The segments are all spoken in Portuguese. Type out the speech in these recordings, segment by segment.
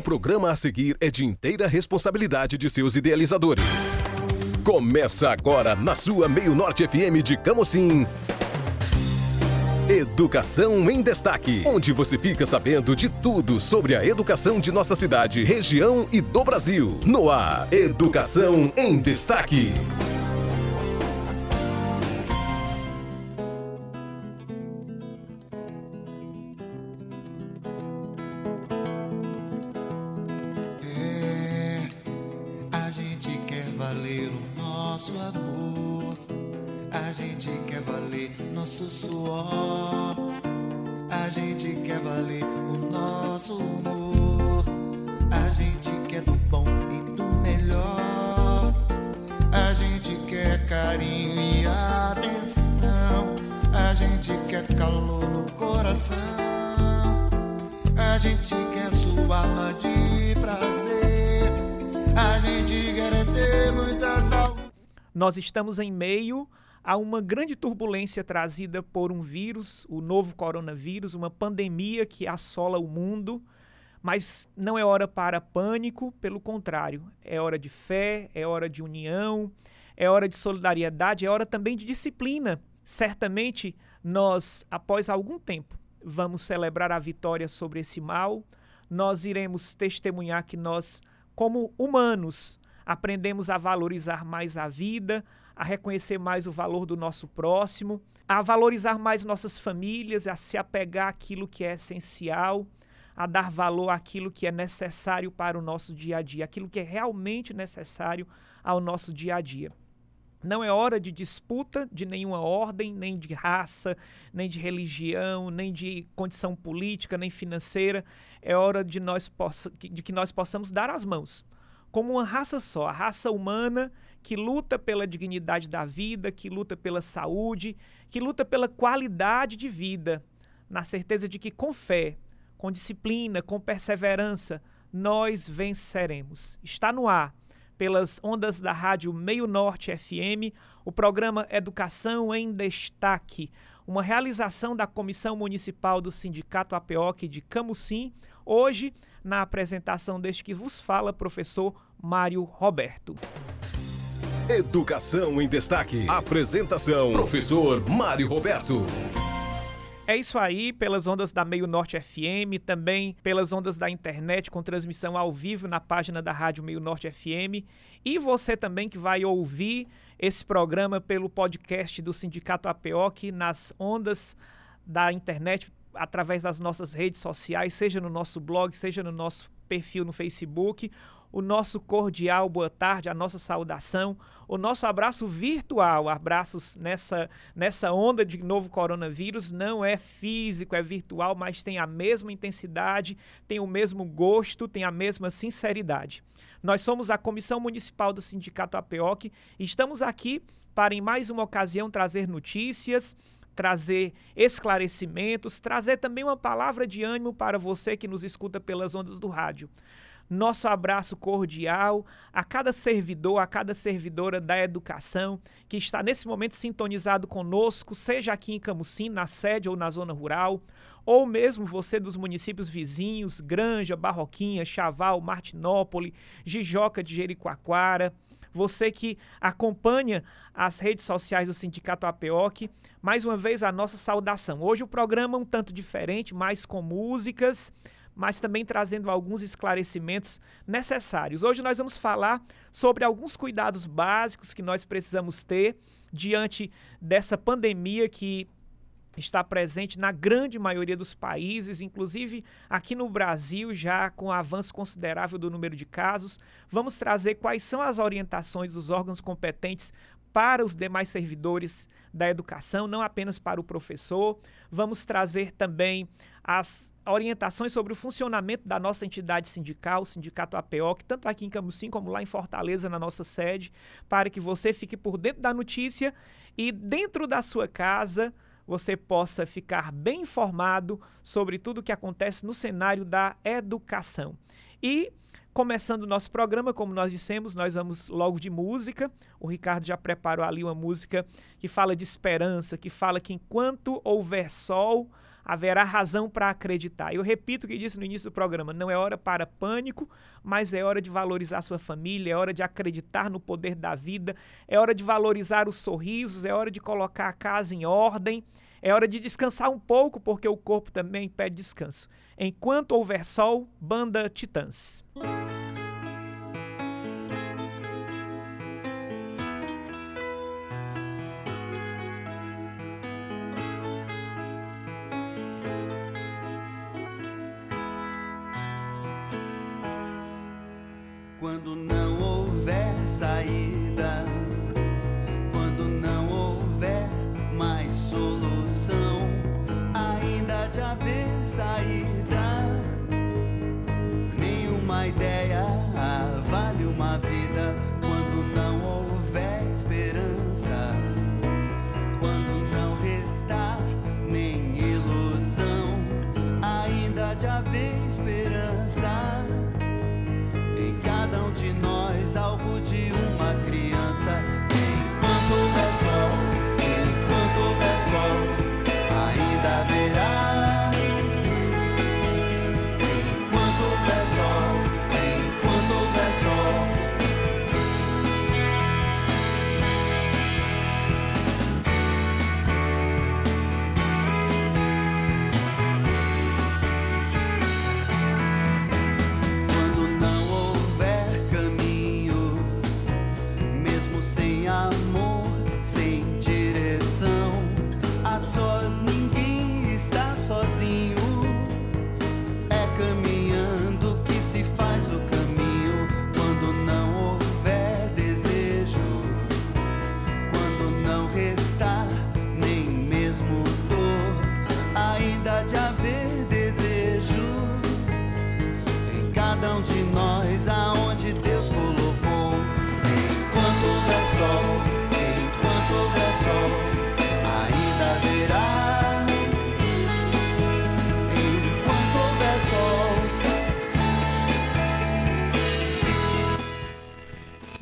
O programa a seguir é de inteira responsabilidade de seus idealizadores. Começa agora na sua Meio Norte FM de Camocim. Educação em Destaque, onde você fica sabendo de tudo sobre a educação de nossa cidade, região e do Brasil. No ar, Educação em Destaque. Carinho e atenção. A gente quer calor no coração. A gente quer sua alma de prazer. A gente quer ter muita saúde. Nós estamos em meio a uma grande turbulência trazida por um vírus, o novo coronavírus, uma pandemia que assola o mundo. Mas não é hora para pânico, pelo contrário, é hora de fé, é hora de união, é hora de solidariedade, é hora também de disciplina. Certamente nós, após algum tempo, vamos celebrar a vitória sobre esse mal. Nós iremos testemunhar que nós, como humanos, aprendemos a valorizar mais a vida, a reconhecer mais o valor do nosso próximo, a valorizar mais nossas famílias, a se apegar àquilo que é essencial, a dar valor àquilo que é necessário para o nosso dia a dia, aquilo que é realmente necessário ao nosso dia a dia. Não é hora de disputa de nenhuma ordem, nem de raça, nem de religião, nem de condição política, nem financeira. É hora de, nós possa, de que nós possamos dar as mãos como uma raça só, a raça humana que luta pela dignidade da vida, que luta pela saúde, que luta pela qualidade de vida, na certeza de que com fé, com disciplina, com perseverança, nós venceremos. Está no ar pelas ondas da Rádio Meio Norte FM, o programa Educação em Destaque, uma realização da Comissão Municipal do Sindicato APOC de Camusim, hoje na apresentação deste que vos fala, professor Mário Roberto. Educação em Destaque. Apresentação: Professor Mário Roberto. É isso aí, pelas ondas da Meio Norte FM, também pelas ondas da internet, com transmissão ao vivo na página da Rádio Meio Norte FM. E você também que vai ouvir esse programa pelo podcast do Sindicato APOC nas ondas da internet, através das nossas redes sociais, seja no nosso blog, seja no nosso perfil no Facebook o nosso cordial boa tarde, a nossa saudação, o nosso abraço virtual, abraços nessa, nessa onda de novo coronavírus, não é físico, é virtual, mas tem a mesma intensidade, tem o mesmo gosto, tem a mesma sinceridade. Nós somos a Comissão Municipal do Sindicato APOC e estamos aqui para, em mais uma ocasião, trazer notícias, trazer esclarecimentos, trazer também uma palavra de ânimo para você que nos escuta pelas ondas do rádio. Nosso abraço cordial a cada servidor, a cada servidora da educação que está nesse momento sintonizado conosco, seja aqui em Camusim, na sede ou na zona rural, ou mesmo você dos municípios vizinhos, Granja, Barroquinha, Chaval, Martinópole, Jijoca de Jericoacoara, você que acompanha as redes sociais do Sindicato APOC, mais uma vez a nossa saudação. Hoje o programa é um tanto diferente, mais com músicas, mas também trazendo alguns esclarecimentos necessários. Hoje nós vamos falar sobre alguns cuidados básicos que nós precisamos ter diante dessa pandemia que está presente na grande maioria dos países, inclusive aqui no Brasil, já com avanço considerável do número de casos. Vamos trazer quais são as orientações dos órgãos competentes para os demais servidores da educação, não apenas para o professor. Vamos trazer também as orientações sobre o funcionamento da nossa entidade sindical, o Sindicato APOC, tanto aqui em Camusim como lá em Fortaleza, na nossa sede, para que você fique por dentro da notícia e dentro da sua casa você possa ficar bem informado sobre tudo o que acontece no cenário da educação. E Começando o nosso programa, como nós dissemos, nós vamos logo de música. O Ricardo já preparou ali uma música que fala de esperança, que fala que enquanto houver sol, haverá razão para acreditar. Eu repito o que disse no início do programa: não é hora para pânico, mas é hora de valorizar sua família, é hora de acreditar no poder da vida, é hora de valorizar os sorrisos, é hora de colocar a casa em ordem. É hora de descansar um pouco, porque o corpo também pede descanso. Enquanto houver sol, banda Titãs.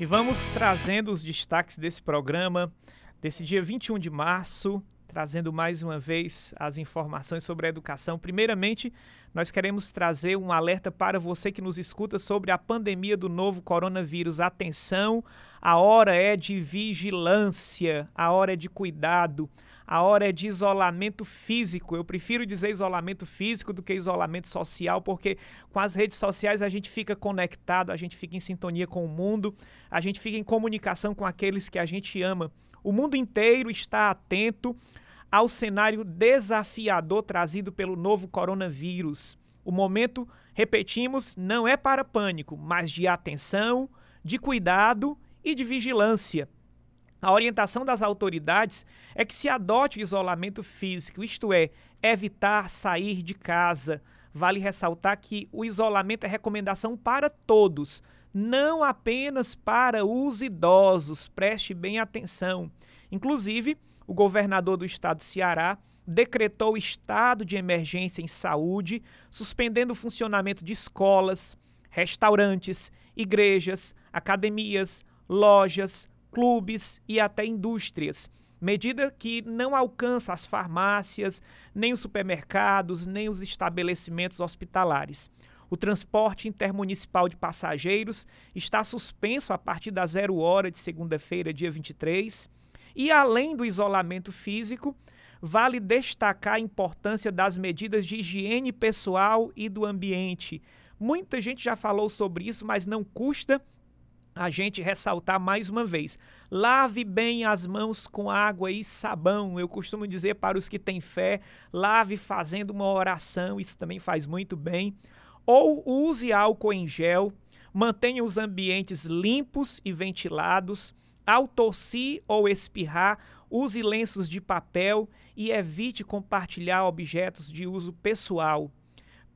Vamos trazendo os destaques desse programa, desse dia 21 de março, trazendo mais uma vez as informações sobre a educação. Primeiramente, nós queremos trazer um alerta para você que nos escuta sobre a pandemia do novo coronavírus. Atenção, a hora é de vigilância, a hora é de cuidado. A hora é de isolamento físico. Eu prefiro dizer isolamento físico do que isolamento social, porque com as redes sociais a gente fica conectado, a gente fica em sintonia com o mundo, a gente fica em comunicação com aqueles que a gente ama. O mundo inteiro está atento ao cenário desafiador trazido pelo novo coronavírus. O momento, repetimos, não é para pânico, mas de atenção, de cuidado e de vigilância. A orientação das autoridades é que se adote o isolamento físico, isto é, evitar sair de casa. Vale ressaltar que o isolamento é recomendação para todos, não apenas para os idosos. Preste bem atenção. Inclusive, o governador do estado do Ceará decretou estado de emergência em saúde, suspendendo o funcionamento de escolas, restaurantes, igrejas, academias, lojas, clubes e até indústrias. Medida que não alcança as farmácias, nem os supermercados, nem os estabelecimentos hospitalares. O transporte intermunicipal de passageiros está suspenso a partir da zero hora de segunda-feira, dia 23. E além do isolamento físico, vale destacar a importância das medidas de higiene pessoal e do ambiente. Muita gente já falou sobre isso, mas não custa a gente ressaltar mais uma vez. Lave bem as mãos com água e sabão. Eu costumo dizer para os que têm fé, lave fazendo uma oração, isso também faz muito bem. Ou use álcool em gel, mantenha os ambientes limpos e ventilados. Ao tossir ou espirrar, use lenços de papel e evite compartilhar objetos de uso pessoal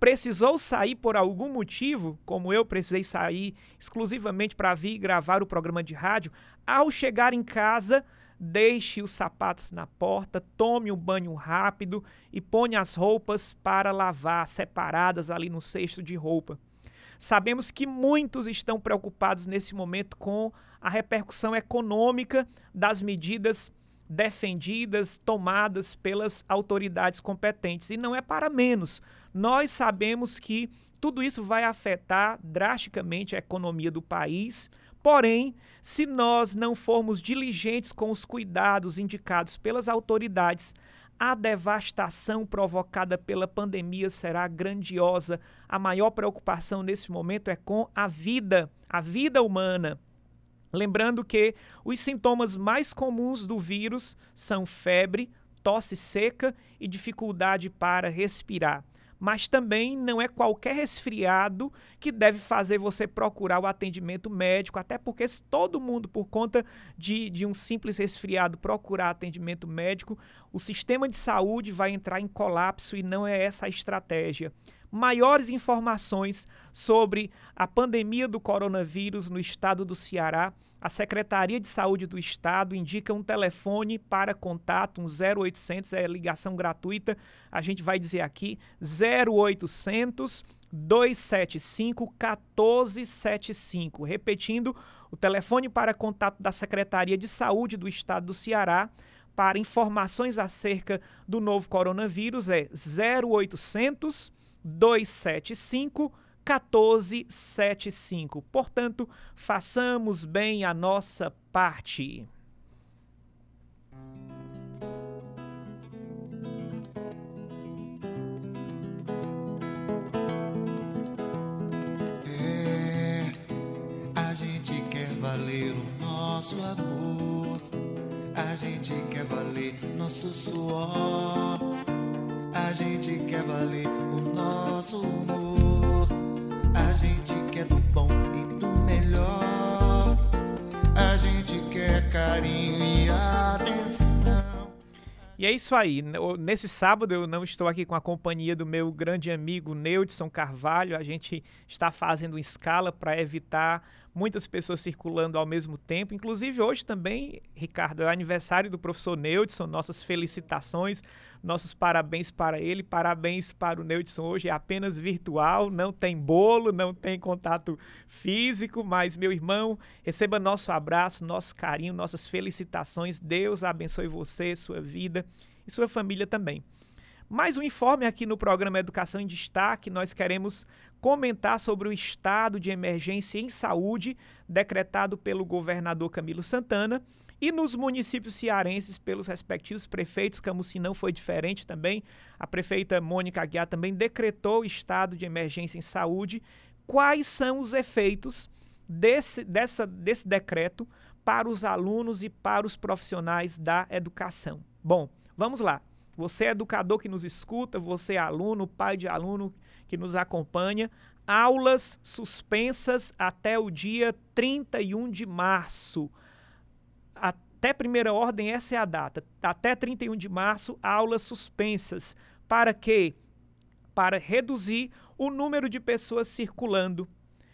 precisou sair por algum motivo, como eu precisei sair exclusivamente para vir gravar o programa de rádio, ao chegar em casa, deixe os sapatos na porta, tome um banho rápido e ponha as roupas para lavar separadas ali no cesto de roupa. Sabemos que muitos estão preocupados nesse momento com a repercussão econômica das medidas defendidas, tomadas pelas autoridades competentes. E não é para menos. Nós sabemos que tudo isso vai afetar drasticamente a economia do país. Porém, se nós não formos diligentes com os cuidados indicados pelas autoridades, a devastação provocada pela pandemia será grandiosa. A maior preocupação nesse momento é com a vida, a vida humana. Lembrando que os sintomas mais comuns do vírus são febre, tosse seca e dificuldade para respirar mas também não é qualquer resfriado que deve fazer você procurar o atendimento médico, até porque se todo mundo, por conta de, de um simples resfriado, procurar atendimento médico, o sistema de saúde vai entrar em colapso e não é essa a estratégia. Maiores informações sobre a pandemia do coronavírus no estado do Ceará, a Secretaria de Saúde do Estado indica um telefone para contato, um 0800, é ligação gratuita. A gente vai dizer aqui 0800 275 1475. Repetindo, o telefone para contato da Secretaria de Saúde do Estado do Ceará para informações acerca do novo coronavírus é 0800 275 1475. Portanto, façamos bem a nossa parte. É, a gente quer valer o nosso amor, a gente quer valer nosso suor. A gente quer valer o nosso humor. Gente quer do bom e do melhor. A gente quer carinho e atenção. E é isso aí. Nesse sábado eu não estou aqui com a companhia do meu grande amigo Neudson Carvalho. A gente está fazendo escala para evitar muitas pessoas circulando ao mesmo tempo. Inclusive hoje também, Ricardo, é aniversário do professor Neudson. Nossas felicitações nossos parabéns para ele, parabéns para o Neudson hoje, é apenas virtual, não tem bolo, não tem contato físico, mas meu irmão, receba nosso abraço, nosso carinho, nossas felicitações. Deus abençoe você, sua vida e sua família também. Mais um informe aqui no programa Educação em Destaque. Nós queremos comentar sobre o estado de emergência em saúde decretado pelo governador Camilo Santana e nos municípios cearenses, pelos respectivos prefeitos, Camusim não foi diferente também. A prefeita Mônica Aguiar também decretou estado de emergência em saúde. Quais são os efeitos desse, dessa, desse decreto para os alunos e para os profissionais da educação? Bom, vamos lá. Você é educador que nos escuta, você é aluno, pai de aluno que nos acompanha. Aulas suspensas até o dia 31 de março até primeira ordem, essa é a data. Até 31 de março, aulas suspensas. Para quê? Para reduzir o número de pessoas circulando.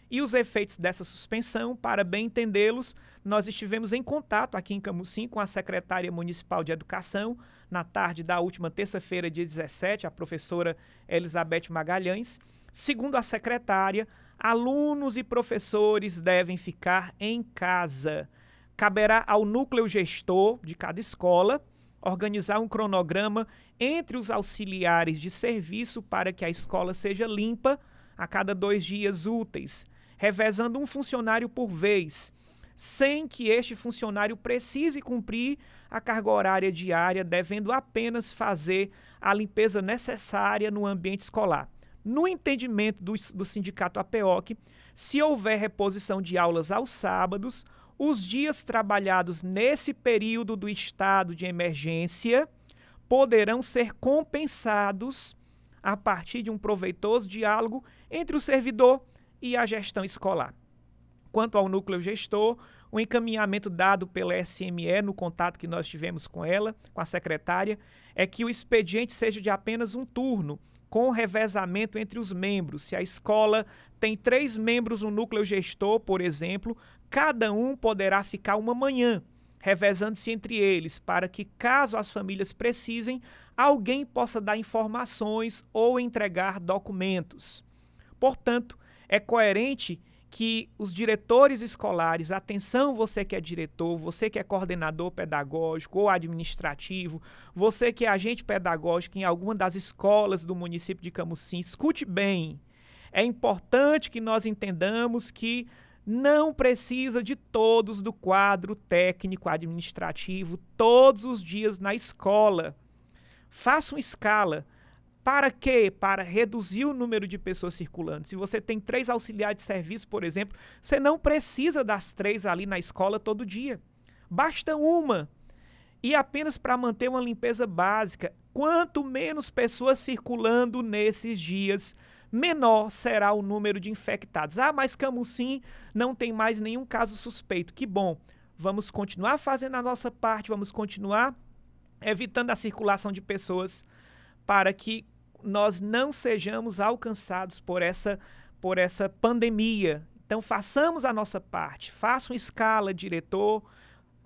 E os efeitos dessa suspensão, para bem entendê-los, nós estivemos em contato aqui em Camusim com a secretária municipal de educação, na tarde da última terça-feira, dia 17, a professora Elizabeth Magalhães. Segundo a secretária, alunos e professores devem ficar em casa caberá ao núcleo gestor de cada escola organizar um cronograma entre os auxiliares de serviço para que a escola seja limpa a cada dois dias úteis, revezando um funcionário por vez, sem que este funcionário precise cumprir a carga horária diária, devendo apenas fazer a limpeza necessária no ambiente escolar. No entendimento do, do sindicato APOC, se houver reposição de aulas aos sábados, os dias trabalhados nesse período do estado de emergência poderão ser compensados a partir de um proveitoso diálogo entre o servidor e a gestão escolar. Quanto ao núcleo gestor, o encaminhamento dado pela SME no contato que nós tivemos com ela, com a secretária, é que o expediente seja de apenas um turno, com revezamento entre os membros. Se a escola tem três membros no núcleo gestor, por exemplo, cada um poderá ficar uma manhã, revezando-se entre eles, para que, caso as famílias precisem, alguém possa dar informações ou entregar documentos. Portanto, é coerente que os diretores escolares, atenção você que é diretor, você que é coordenador pedagógico ou administrativo, você que é agente pedagógico em alguma das escolas do município de Camusim, escute bem. É importante que nós entendamos que não precisa de todos do quadro técnico administrativo todos os dias na escola. Faça uma escala. Para quê? Para reduzir o número de pessoas circulando. Se você tem três auxiliares de serviço, por exemplo, você não precisa das três ali na escola todo dia. Basta uma. E apenas para manter uma limpeza básica. Quanto menos pessoas circulando nesses dias, menor será o número de infectados. Ah, mas Camusim não tem mais nenhum caso suspeito. Que bom. Vamos continuar fazendo a nossa parte, vamos continuar evitando a circulação de pessoas para que nós não sejamos alcançados por essa, por essa pandemia. Então, façamos a nossa parte, faça uma escala, diretor,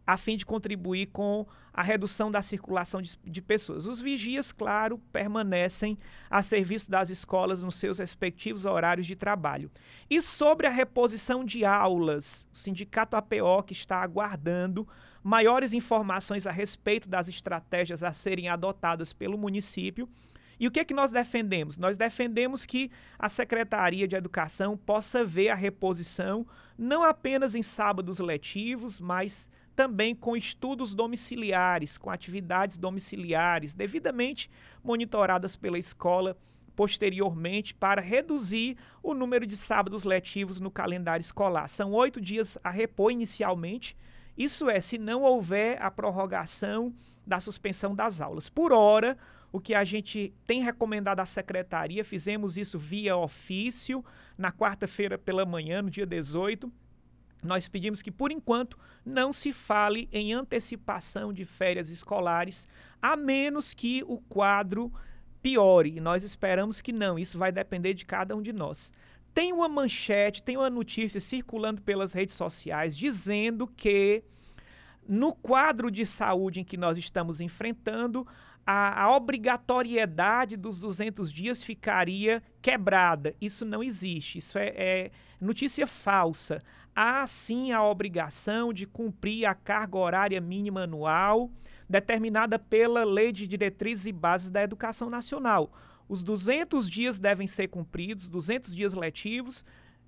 a fim de contribuir com a redução da circulação de, de, pessoas. Os vigias, claro, permanecem a serviço das escolas nos seus respectivos horários de trabalho. E sobre a reposição de aulas, o Sindicato APO, que está aguardando maiores informações a respeito das estratégias a serem adotadas pelo município. E o que é que nós defendemos? Nós defendemos que a Secretaria de Educação possa ver a reposição não apenas em sábados letivos, mas também com estudos domiciliares, com atividades domiciliares, devidamente monitoradas pela escola posteriormente para reduzir o número de sábados letivos no calendário escolar. São oito dias a repor inicialmente, isso é, se não houver a prorrogação da suspensão das aulas. Por hora, o que a gente tem recomendado à secretaria, fizemos isso via ofício na quarta-feira pela manhã, no dia 18. Nós pedimos que, por enquanto, não se fale em antecipação de férias escolares, a menos que o quadro piore. E nós esperamos que não, isso vai depender de cada um de nós. Tem uma manchete, tem uma notícia circulando pelas redes sociais dizendo que no quadro de saúde em que nós estamos enfrentando, a, a, obrigatoriedade dos 200 dias ficaria quebrada. Isso não existe, isso é, é, notícia falsa. Há sim a obrigação de cumprir a carga horária mínima anual determinada pela Lei de Diretrizes e Bases da Educação Nacional. Os 200 dias devem ser cumpridos, 200 dias letivos,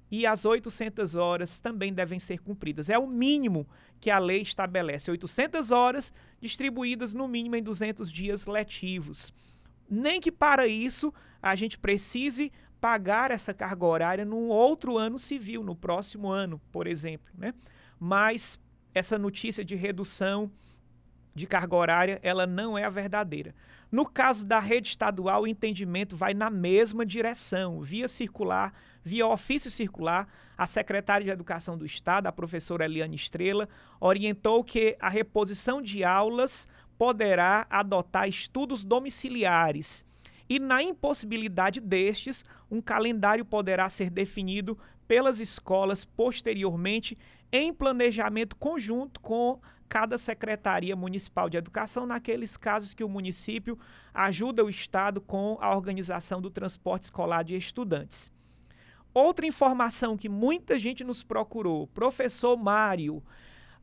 e as 800 horas também devem ser cumpridas. É o mínimo que a lei estabelece, 800 horas distribuídas no mínimo em 200 dias letivos. Nem que para isso a gente precise pagar essa carga horária num outro ano civil, no próximo ano, por exemplo, né? Mas essa notícia de redução de carga horária, ela não é a verdadeira. No caso da rede estadual, o entendimento vai na mesma direção, via circular, via ofício circular. A secretária de Educação do Estado, a professora Eliane Estrela, orientou que a reposição de aulas poderá adotar estudos domiciliares. E na impossibilidade destes, um calendário poderá ser definido pelas escolas posteriormente em planejamento conjunto com cada secretaria municipal de educação naqueles casos que o município ajuda o estado com a organização do transporte escolar de estudantes. Outra informação que muita gente nos procurou, professor Mário,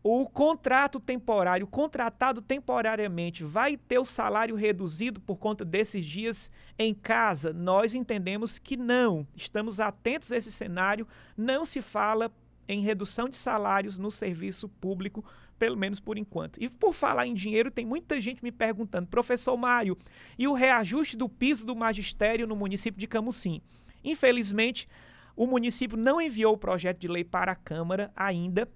o contrato temporário, contratado temporariamente, vai ter o salário reduzido por conta desses dias em casa? Nós entendemos que não. Estamos atentos a esse cenário. Não se fala em redução de salários no serviço público pelo menos por enquanto. E por falar em dinheiro, tem muita gente me perguntando, professor Mário, e o reajuste do piso do magistério no município de Camusim? Infelizmente, o município não enviou o projeto de lei para a Câmara ainda.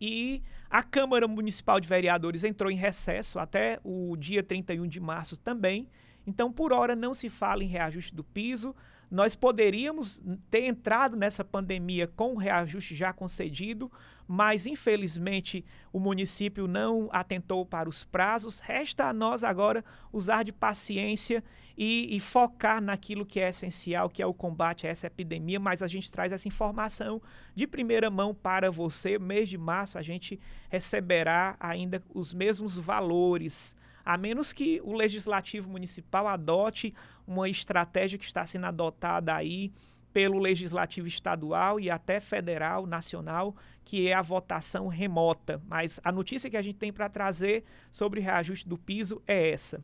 E a Câmara Municipal de Vereadores entrou em recesso até o dia 31 de março também. Então, por hora, não se fala em reajuste do piso. Nós poderíamos ter entrado nessa pandemia com o reajuste já concedido, mas infelizmente o município não atentou para os prazos. Resta a nós agora usar de paciência e, e, focar naquilo que é essencial, que é o combate a essa epidemia. Mas a gente traz essa informação de primeira mão para você. Mês de março a gente receberá ainda os mesmos valores a menos que o legislativo municipal adote uma estratégia que está sendo adotada aí pelo legislativo estadual e até federal, nacional, que é a votação remota. Mas a notícia que a gente tem para trazer sobre reajuste do piso é essa.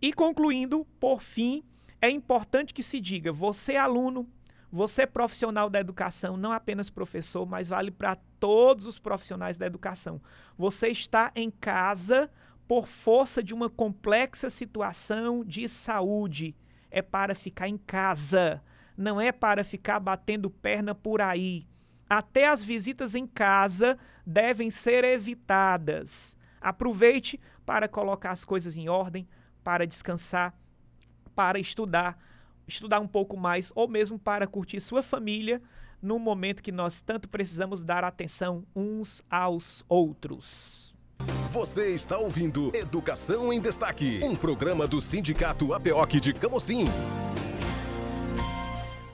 E concluindo, por fim, é importante que se diga: você, aluno, você, profissional da educação, não apenas professor, mas vale para todos os profissionais da educação. Você está em casa por força de uma complexa situação de saúde. É para ficar em casa, não é para ficar batendo perna por aí. Até as visitas em casa devem ser evitadas. Aproveite para colocar as coisas em ordem, para descansar, para estudar estudar um pouco mais ou mesmo para curtir sua família no momento que nós tanto precisamos dar atenção uns aos outros. Você está ouvindo Educação em Destaque, um programa do Sindicato APOC de Camocim.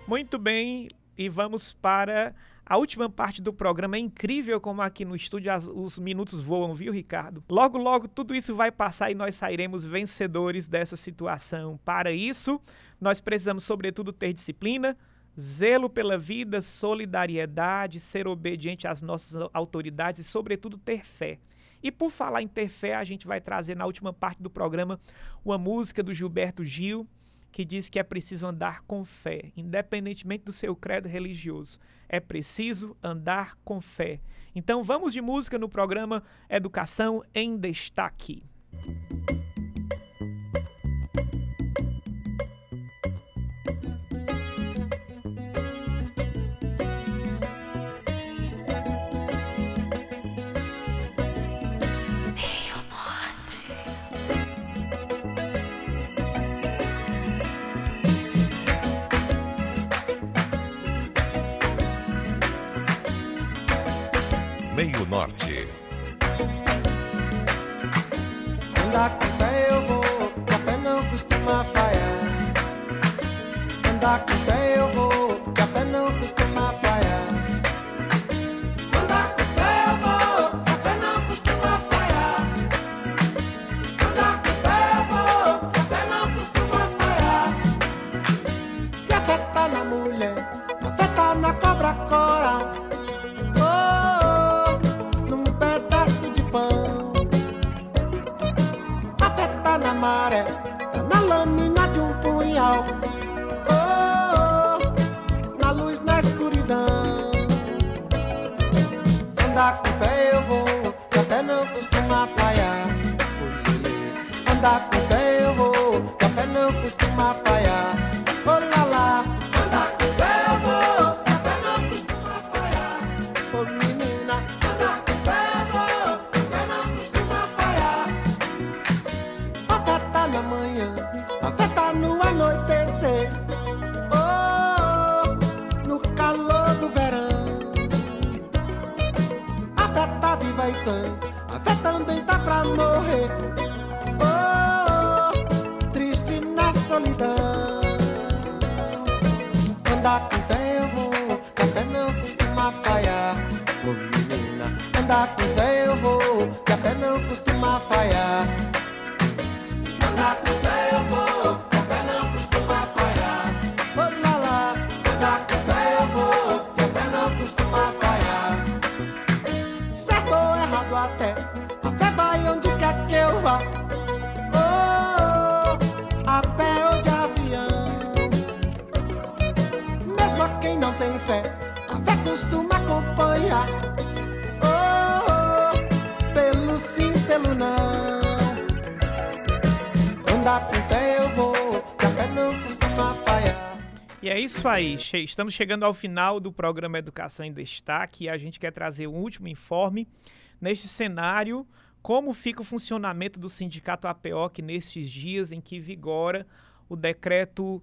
Muito bem, e vamos para a última parte do programa é incrível como aqui no estúdio as, os minutos voam, viu, Ricardo? Logo, logo tudo isso vai passar e nós sairemos vencedores dessa situação. Para isso, nós precisamos, sobretudo, ter disciplina, zelo pela vida, solidariedade, ser obediente às nossas autoridades e, sobretudo, ter fé. E por falar em ter fé, a gente vai trazer na última parte do programa uma música do Gilberto Gil, que diz que é preciso andar com fé, independentemente do seu credo religioso. É preciso andar com fé. Então vamos de música no programa Educação em Destaque. Meio na manhã, a fé no anoitecer. Oh, no calor do verão. A fé viva e sã, a fé também tá pra morrer. Oh, triste na solidão. Andar com Quem não tem fé, a fé costuma acompanhar. Oh, oh, pelo sim, pelo não. Andar com fé eu vou, que a fé não costuma falhar. E é isso aí, estamos chegando ao final do programa Educação em Destaque e a gente quer trazer um último informe neste cenário, como fica o funcionamento do sindicato APOC nestes dias em que vigora o decreto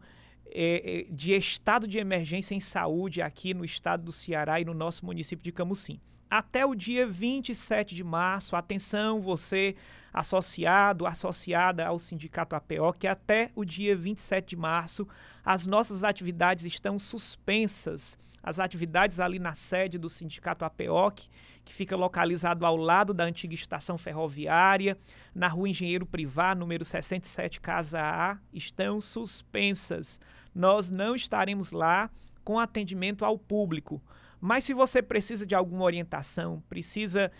eh, eh, de estado de emergência em saúde aqui no estado do Ceará e no nosso município de Camusim. Até o dia 27 de março, atenção você associado, associada ao sindicato APO, que até o dia 27 de março as nossas atividades estão suspensas. As atividades ali na sede do sindicato APOC, que fica localizado ao lado da antiga estação ferroviária, na rua Engenheiro Privá, número 67, Casa A, estão suspensas. Nós não estaremos lá com atendimento ao público. Mas se você precisa de alguma orientação, precisa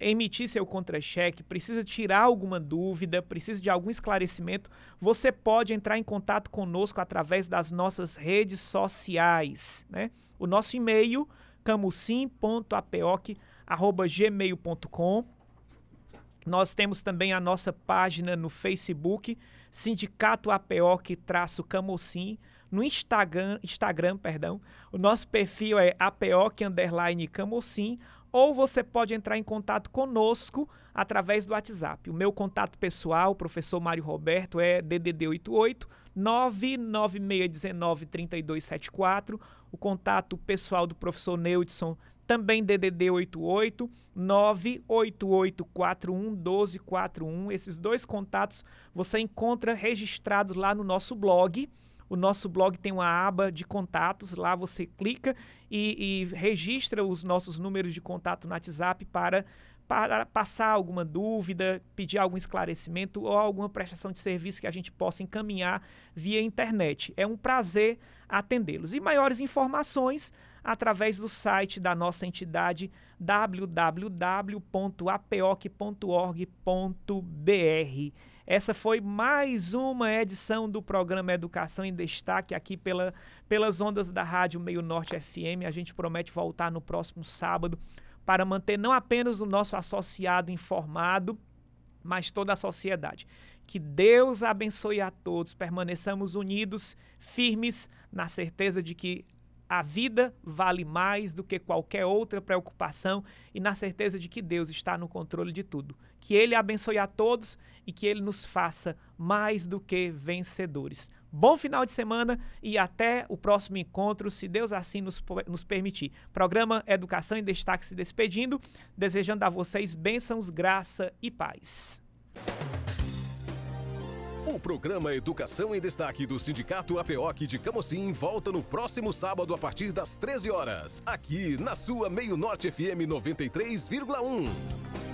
emitir seu contra-cheque, precisa tirar alguma dúvida, precisa de algum esclarecimento, você pode entrar em contato conosco através das nossas redes sociais. Né? O nosso e-mail, camusim.apoc.gmail.com Nós temos também a nossa página no Facebook, Sindicato Apeoc-Camocim. No Instagram, Instagram, perdão, o nosso perfil é apeoc_camocim ou você pode entrar em contato conosco através do WhatsApp. O meu contato pessoal, professor Mário Roberto, é DDD 88 99619 3274. O contato pessoal do professor Neudson, também DDD 88 98841 1241. Esses dois contatos você encontra registrados lá no nosso blog o nosso blog tem uma aba de contatos, lá você clica e, e registra os nossos números de contato no WhatsApp para para passar alguma dúvida, pedir algum esclarecimento ou alguma prestação de serviço que a gente possa encaminhar via internet. É um prazer atendê-los. E maiores informações através do site da nossa entidade www.apoc.org.br. Essa foi mais uma edição do programa Educação em Destaque aqui pela, pelas ondas da Rádio Meio Norte FM. A gente promete voltar no próximo sábado para manter não apenas o nosso associado informado, mas toda a sociedade. Que Deus abençoe a todos, permaneçamos unidos, firmes, na certeza de que a vida vale mais do que qualquer outra preocupação e na certeza de que Deus está no controle de tudo. Que Ele abençoe a todos e que Ele nos faça mais do que vencedores. Bom final de semana e até o próximo encontro, se Deus assim nos, nos permitir. Programa Educação em Destaque se despedindo, desejando a vocês bênçãos, graça e paz. O programa Educação em Destaque do Sindicato APOC de Camocim volta no próximo sábado a partir das 13 horas, aqui na sua Meio Norte FM 93,1.